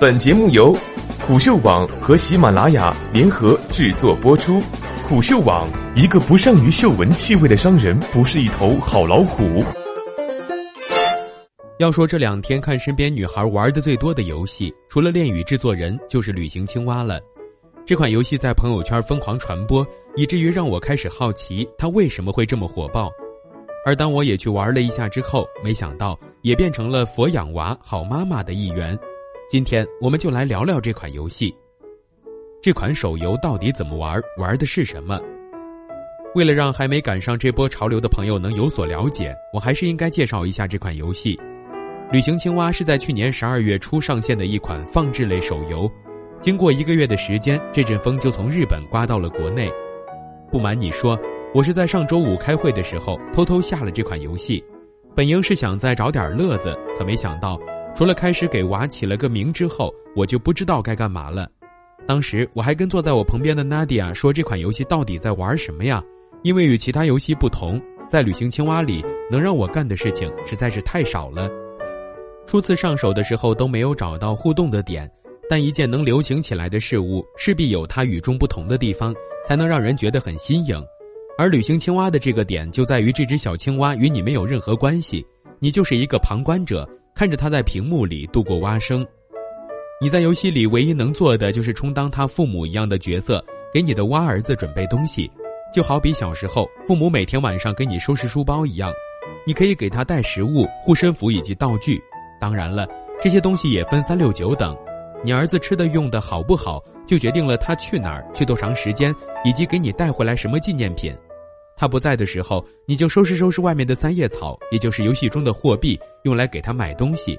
本节目由虎嗅网和喜马拉雅联合制作播出。虎嗅网：一个不善于嗅闻气味的商人，不是一头好老虎。要说这两天看身边女孩玩的最多的游戏，除了恋与制作人，就是旅行青蛙了。这款游戏在朋友圈疯狂传播，以至于让我开始好奇它为什么会这么火爆。而当我也去玩了一下之后，没想到也变成了佛养娃好妈妈的一员。今天我们就来聊聊这款游戏。这款手游到底怎么玩？玩的是什么？为了让还没赶上这波潮流的朋友能有所了解，我还是应该介绍一下这款游戏。旅行青蛙是在去年十二月初上线的一款放置类手游。经过一个月的时间，这阵风就从日本刮到了国内。不瞒你说，我是在上周五开会的时候偷偷下了这款游戏，本应是想再找点乐子，可没想到。除了开始给娃起了个名之后，我就不知道该干嘛了。当时我还跟坐在我旁边的 Nadia 说：“这款游戏到底在玩什么呀？”因为与其他游戏不同，在旅行青蛙里能让我干的事情实在是太少了。初次上手的时候都没有找到互动的点，但一件能流行起来的事物，势必有它与众不同的地方，才能让人觉得很新颖。而旅行青蛙的这个点就在于，这只小青蛙与你没有任何关系，你就是一个旁观者。看着他在屏幕里度过蛙声，你在游戏里唯一能做的就是充当他父母一样的角色，给你的蛙儿子准备东西，就好比小时候父母每天晚上给你收拾书包一样，你可以给他带食物、护身符以及道具。当然了，这些东西也分三六九等，你儿子吃的用的好不好，就决定了他去哪儿、去多长时间，以及给你带回来什么纪念品。他不在的时候，你就收拾收拾外面的三叶草，也就是游戏中的货币，用来给他买东西。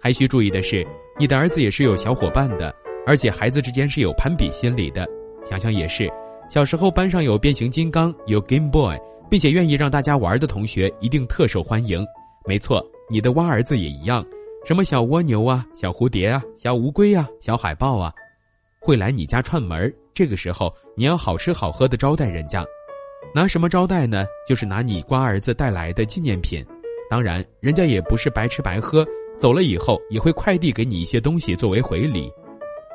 还需注意的是，你的儿子也是有小伙伴的，而且孩子之间是有攀比心理的。想想也是，小时候班上有变形金刚、有 Game Boy，并且愿意让大家玩的同学，一定特受欢迎。没错，你的蛙儿子也一样，什么小蜗牛啊、小蝴蝶啊、小乌龟啊、小海豹啊，会来你家串门这个时候，你要好吃好喝的招待人家。拿什么招待呢？就是拿你瓜儿子带来的纪念品，当然，人家也不是白吃白喝，走了以后也会快递给你一些东西作为回礼。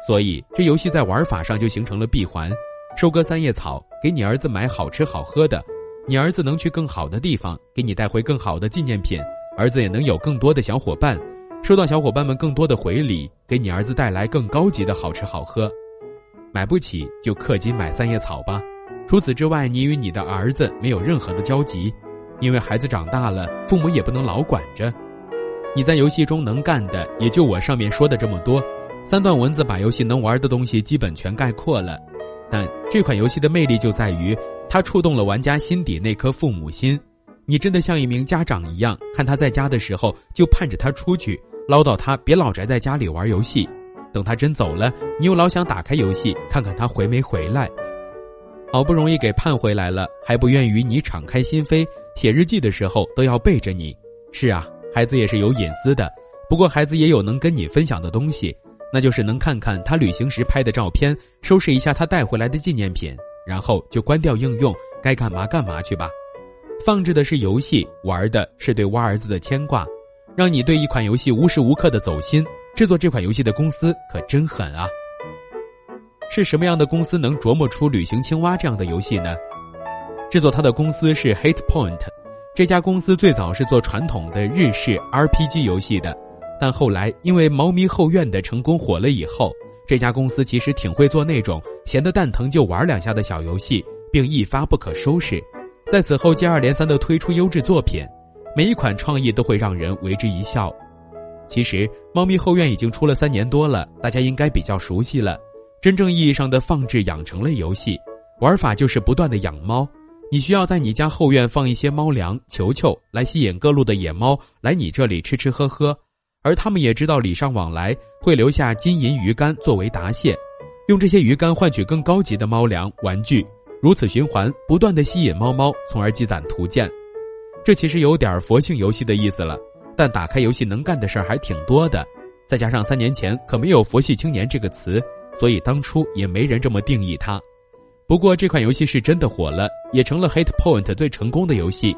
所以，这游戏在玩法上就形成了闭环：收割三叶草，给你儿子买好吃好喝的，你儿子能去更好的地方，给你带回更好的纪念品，儿子也能有更多的小伙伴，收到小伙伴们更多的回礼，给你儿子带来更高级的好吃好喝。买不起就氪金买三叶草吧。除此之外，你与你的儿子没有任何的交集，因为孩子长大了，父母也不能老管着。你在游戏中能干的也就我上面说的这么多，三段文字把游戏能玩的东西基本全概括了。但这款游戏的魅力就在于，它触动了玩家心底那颗父母心。你真的像一名家长一样，看他在家的时候就盼着他出去，唠叨他别老宅在家里玩游戏。等他真走了，你又老想打开游戏看看他回没回来。好不容易给盼回来了，还不愿与你敞开心扉，写日记的时候都要背着你。是啊，孩子也是有隐私的，不过孩子也有能跟你分享的东西，那就是能看看他旅行时拍的照片，收拾一下他带回来的纪念品，然后就关掉应用，该干嘛干嘛去吧。放置的是游戏，玩的是对蛙儿子的牵挂，让你对一款游戏无时无刻的走心。制作这款游戏的公司可真狠啊！是什么样的公司能琢磨出《旅行青蛙》这样的游戏呢？制作它的公司是 Hit Point，这家公司最早是做传统的日式 RPG 游戏的，但后来因为《猫咪后院》的成功火了以后，这家公司其实挺会做那种闲得蛋疼就玩两下的小游戏，并一发不可收拾。在此后接二连三的推出优质作品，每一款创意都会让人为之一笑。其实，《猫咪后院》已经出了三年多了，大家应该比较熟悉了。真正意义上的放置养成类游戏，玩法就是不断的养猫。你需要在你家后院放一些猫粮、球球，来吸引各路的野猫来你这里吃吃喝喝，而他们也知道礼尚往来，会留下金银鱼干作为答谢，用这些鱼干换取更高级的猫粮、玩具，如此循环，不断的吸引猫猫，从而积攒图鉴。这其实有点佛性游戏的意思了，但打开游戏能干的事儿还挺多的，再加上三年前可没有“佛系青年”这个词。所以当初也没人这么定义它，不过这款游戏是真的火了，也成了 Hit Point 最成功的游戏。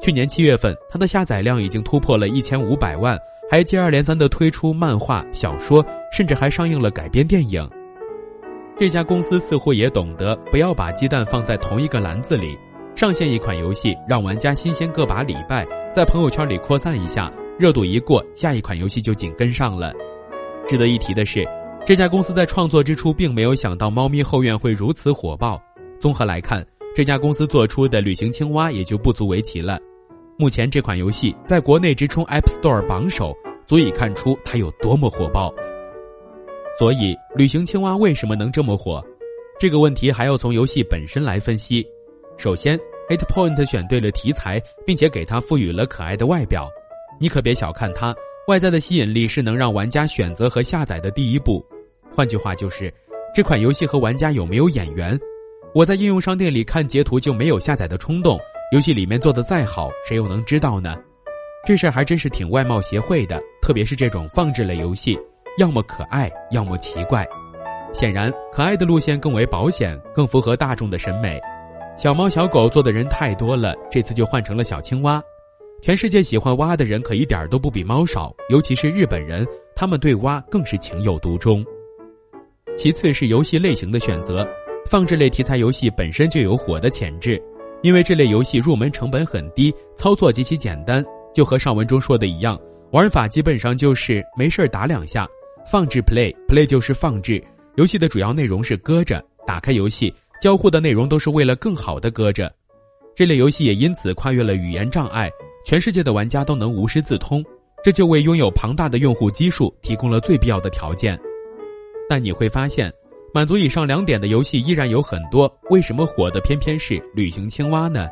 去年七月份，它的下载量已经突破了一千五百万，还接二连三的推出漫画、小说，甚至还上映了改编电影。这家公司似乎也懂得不要把鸡蛋放在同一个篮子里，上线一款游戏让玩家新鲜个把礼拜，在朋友圈里扩散一下，热度一过，下一款游戏就紧跟上了。值得一提的是，这家公司在创作之初并没有想到《猫咪后院》会如此火爆。综合来看，这家公司做出的《旅行青蛙》也就不足为奇了。目前这款游戏在国内直冲 App Store 榜首，足以看出它有多么火爆。所以，旅行青蛙为什么能这么火？这个问题还要从游戏本身来分析。首先，Eight Point 选对了题材，并且给它赋予了可爱的外表。你可别小看它，外在的吸引力是能让玩家选择和下载的第一步。换句话就是，这款游戏和玩家有没有眼缘？我在应用商店里看截图就没有下载的冲动，游戏里面做的再好，谁又能知道呢？这事儿还真是挺外貌协会的，特别是这种放置类游戏。要么可爱，要么奇怪。显然，可爱的路线更为保险，更符合大众的审美。小猫小狗做的人太多了，这次就换成了小青蛙。全世界喜欢蛙的人可一点都不比猫少，尤其是日本人，他们对蛙更是情有独钟。其次是游戏类型的选择，放置类题材游戏本身就有火的潜质，因为这类游戏入门成本很低，操作极其简单，就和上文中说的一样，玩法基本上就是没事打两下。放置 play，play 就是放置。游戏的主要内容是搁着，打开游戏，交互的内容都是为了更好的搁着。这类游戏也因此跨越了语言障碍，全世界的玩家都能无师自通，这就为拥有庞大的用户基数提供了最必要的条件。但你会发现，满足以上两点的游戏依然有很多。为什么火的偏偏是旅行青蛙呢？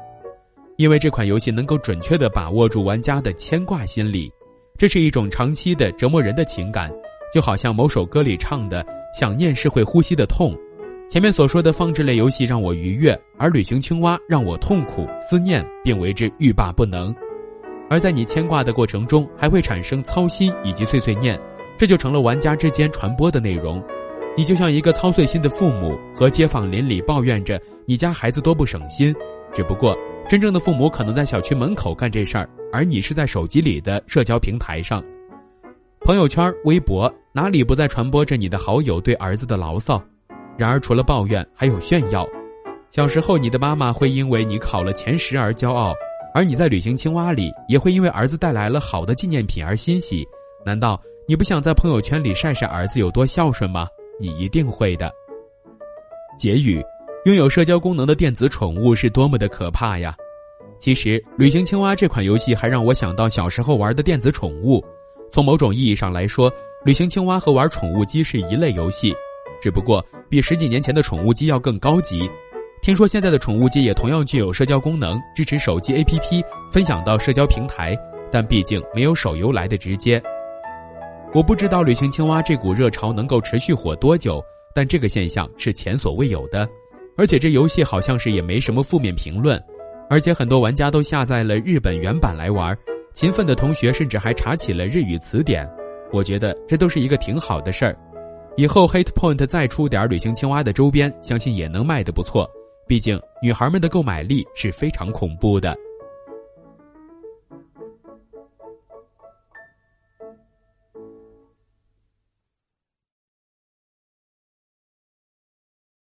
因为这款游戏能够准确地把握住玩家的牵挂心理，这是一种长期的折磨人的情感。就好像某首歌里唱的“想念是会呼吸的痛”，前面所说的放置类游戏让我愉悦，而旅行青蛙让我痛苦思念，并为之欲罢不能。而在你牵挂的过程中，还会产生操心以及碎碎念，这就成了玩家之间传播的内容。你就像一个操碎心的父母，和街坊邻里抱怨着你家孩子多不省心。只不过，真正的父母可能在小区门口干这事儿，而你是在手机里的社交平台上。朋友圈、微博哪里不在传播着你的好友对儿子的牢骚？然而，除了抱怨，还有炫耀。小时候，你的妈妈会因为你考了前十而骄傲，而你在旅行青蛙里也会因为儿子带来了好的纪念品而欣喜。难道你不想在朋友圈里晒晒儿子有多孝顺吗？你一定会的。结语：拥有社交功能的电子宠物是多么的可怕呀！其实，旅行青蛙这款游戏还让我想到小时候玩的电子宠物。从某种意义上来说，旅行青蛙和玩宠物机是一类游戏，只不过比十几年前的宠物机要更高级。听说现在的宠物机也同样具有社交功能，支持手机 APP 分享到社交平台，但毕竟没有手游来的直接。我不知道旅行青蛙这股热潮能够持续火多久，但这个现象是前所未有的。而且这游戏好像是也没什么负面评论，而且很多玩家都下载了日本原版来玩。勤奋的同学甚至还查起了日语词典，我觉得这都是一个挺好的事儿。以后 Hate Point 再出点旅行青蛙的周边，相信也能卖得不错。毕竟女孩们的购买力是非常恐怖的。